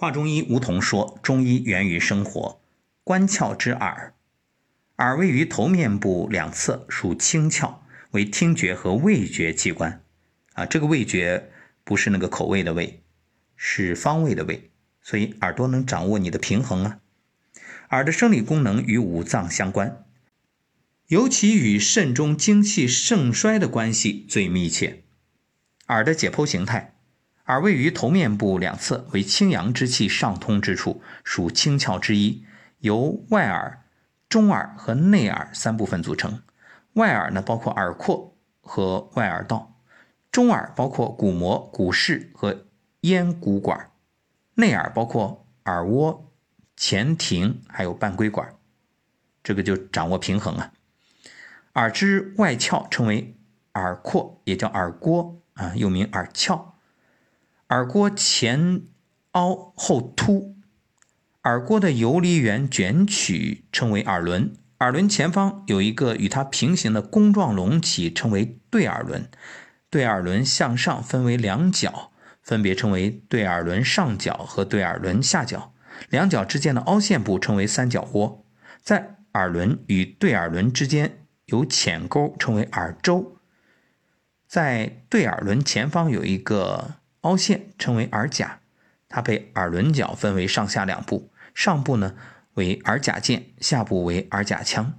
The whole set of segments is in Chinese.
华中医吴桐说：“中医源于生活，官窍之耳，耳位于头面部两侧，属清窍，为听觉和味觉器官。啊，这个味觉不是那个口味的味，是方位的位，所以耳朵能掌握你的平衡啊。耳的生理功能与五脏相关，尤其与肾中精气盛衰的关系最密切。耳的解剖形态。”耳位于头面部两侧，为清阳之气上通之处，属清窍之一，由外耳、中耳和内耳三部分组成。外耳呢，包括耳廓和外耳道；中耳包括鼓膜、鼓室和咽鼓管；内耳包括耳蜗、前庭还有半规管。这个就掌握平衡啊。耳之外窍称为耳廓，也叫耳郭啊，又名耳窍。耳郭前凹后凸，耳郭的游离缘卷曲称为耳轮，耳轮前方有一个与它平行的弓状隆起，称为对耳轮。对耳轮向上分为两角，分别称为对耳轮上角和对耳轮下角。两角之间的凹陷部称为三角窝。在耳轮与对耳轮之间有浅沟，称为耳周。在对耳轮前方有一个。凹陷称为耳甲，它被耳轮角分为上下两部，上部呢为耳甲腱，下部为耳甲腔。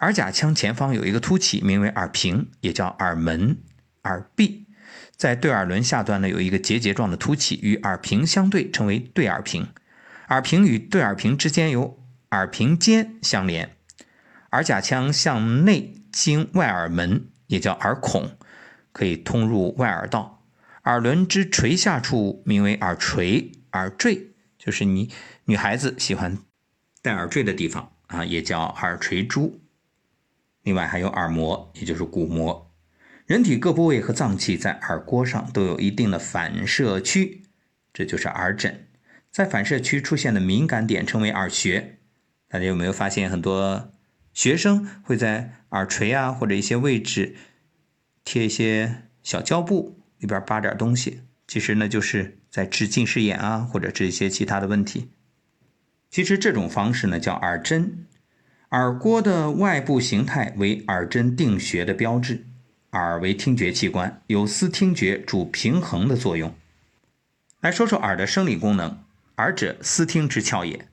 耳甲腔前方有一个凸起，名为耳屏，也叫耳门、耳壁。在对耳轮下端呢有一个结节状的凸起，与耳屏相对，称为对耳屏。耳屏与对耳屏之间有耳屏间相连。耳甲腔向内经外耳门，也叫耳孔，可以通入外耳道。耳轮之垂下处名为耳垂，耳坠就是你女孩子喜欢戴耳坠的地方啊，也叫耳垂珠。另外还有耳膜，也就是鼓膜。人体各部位和脏器在耳郭上都有一定的反射区，这就是耳枕。在反射区出现的敏感点称为耳穴。大家有没有发现，很多学生会在耳垂啊或者一些位置贴一些小胶布？里边扒点东西，其实呢就是在治近视眼啊，或者治一些其他的问题。其实这种方式呢叫耳针。耳郭的外部形态为耳针定穴的标志。耳为听觉器官，有司听觉、主平衡的作用。来说说耳的生理功能。耳者，司听之窍也。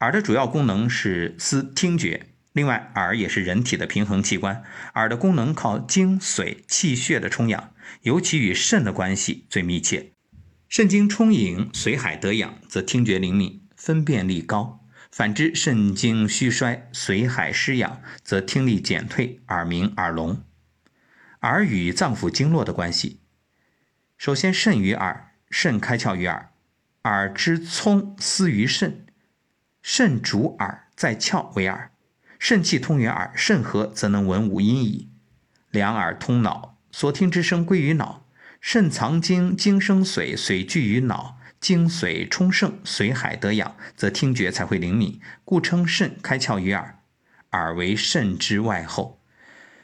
耳的主要功能是司听觉。另外，耳也是人体的平衡器官。耳的功能靠精髓、气血的充养，尤其与肾的关系最密切。肾精充盈，髓海得养，则听觉灵敏，分辨力高；反之，肾精虚衰，髓海失养，则听力减退，耳鸣、耳聋。耳与脏腑经络的关系，首先，肾与耳，肾开窍于耳，耳之聪思于肾，肾主耳，在窍为耳。肾气通于耳，肾和则能闻五音矣。两耳通脑，所听之声归于脑。肾藏精，精生髓，髓聚于脑，精髓充盛，髓海得养，则听觉才会灵敏。故称肾开窍于耳，耳为肾之外候。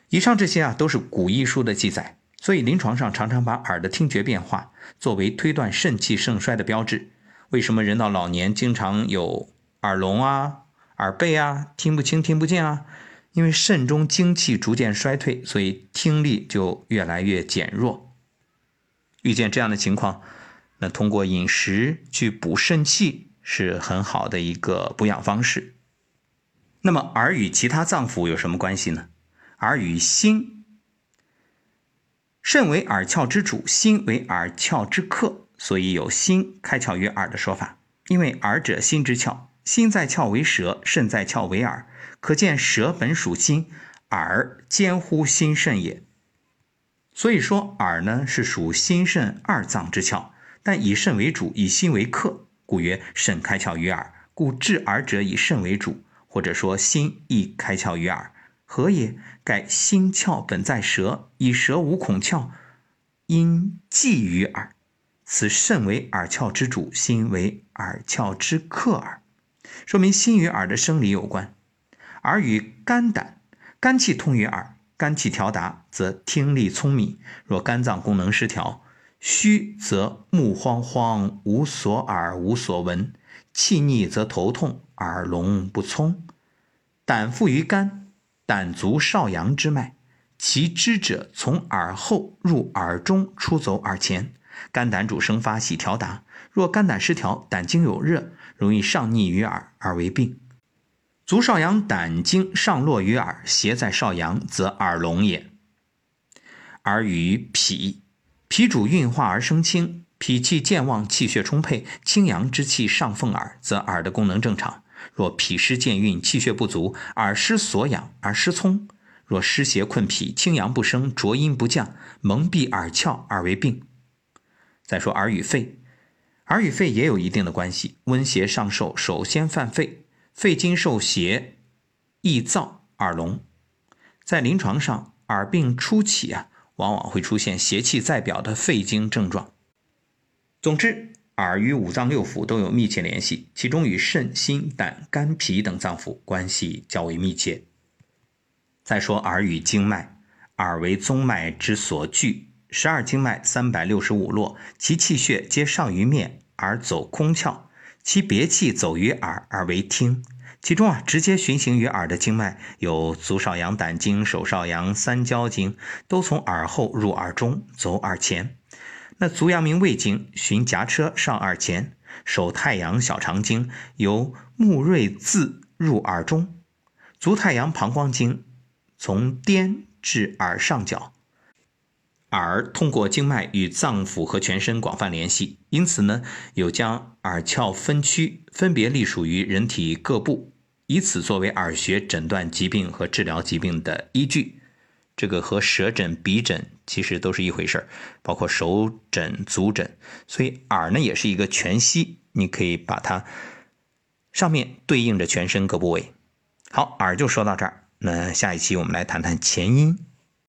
以上这些啊，都是古医书的记载，所以临床上常常把耳的听觉变化作为推断肾气盛衰的标志。为什么人到老年经常有耳聋啊？耳背啊，听不清、听不见啊，因为肾中精气逐渐衰退，所以听力就越来越减弱。遇见这样的情况，那通过饮食去补肾气是很好的一个补养方式。那么耳与其他脏腑有什么关系呢？耳与心，肾为耳窍之主，心为耳窍之客，所以有心开窍于耳的说法。因为耳者心之窍。心在窍为舌，肾在窍为耳，可见舌本属心，耳兼乎心肾也。所以说，耳呢是属心肾二脏之窍，但以肾为主，以心为客，故曰肾开窍于耳。故治耳者以肾为主，或者说心亦开窍于耳。何也？盖心窍本在舌，以舌无孔窍，因寄于耳。此肾为耳窍之主，心为耳窍之客耳。说明心与耳的生理有关，耳与肝胆，肝气通于耳，肝气调达则听力聪明。若肝脏功能失调，虚则目慌慌，无所耳，无所闻；气逆则头痛，耳聋不聪。胆附于肝，胆足少阳之脉，其支者从耳后入耳中，出走耳前。肝胆主生发，喜调达。若肝胆失调，胆经有热，容易上逆于耳，而为病。足少阳胆经上络于耳，邪在少阳，则耳聋也。耳与脾。脾主运化而生清，脾气健旺，气血充沛，清阳之气上奉耳，则耳的功能正常。若脾湿健运，气血不足，耳失所养而失聪；若湿邪困脾，清阳不生，浊阴不降，蒙蔽耳窍而为病。再说耳与肺，耳与肺也有一定的关系。温邪上受，首先犯肺，肺经受邪易燥耳聋。在临床上，耳病初起啊。往往会出现邪气在表的肺经症状。总之，耳与五脏六腑都有密切联系，其中与肾、心、胆、肝、脾等脏腑关系较为密切。再说耳与经脉，耳为宗脉之所聚，十二经脉三百六十五络，其气血皆上于面而走空窍，其别气走于耳而为听。其中啊，直接循行于耳的经脉有足少阳胆经、手少阳三焦经，都从耳后入耳中，走耳前。那足阳明胃经循颊车上耳前，手太阳小肠经由目锐眦入耳中，足太阳膀胱经从颠至耳上角。耳通过经脉与脏腑和全身广泛联系，因此呢，有将耳窍分区，分别隶属于人体各部。以此作为耳穴诊断疾病和治疗疾病的依据，这个和舌诊、鼻诊其实都是一回事儿，包括手诊、足诊。所以耳呢也是一个全息，你可以把它上面对应着全身各部位。好，耳就说到这儿，那下一期我们来谈谈前因。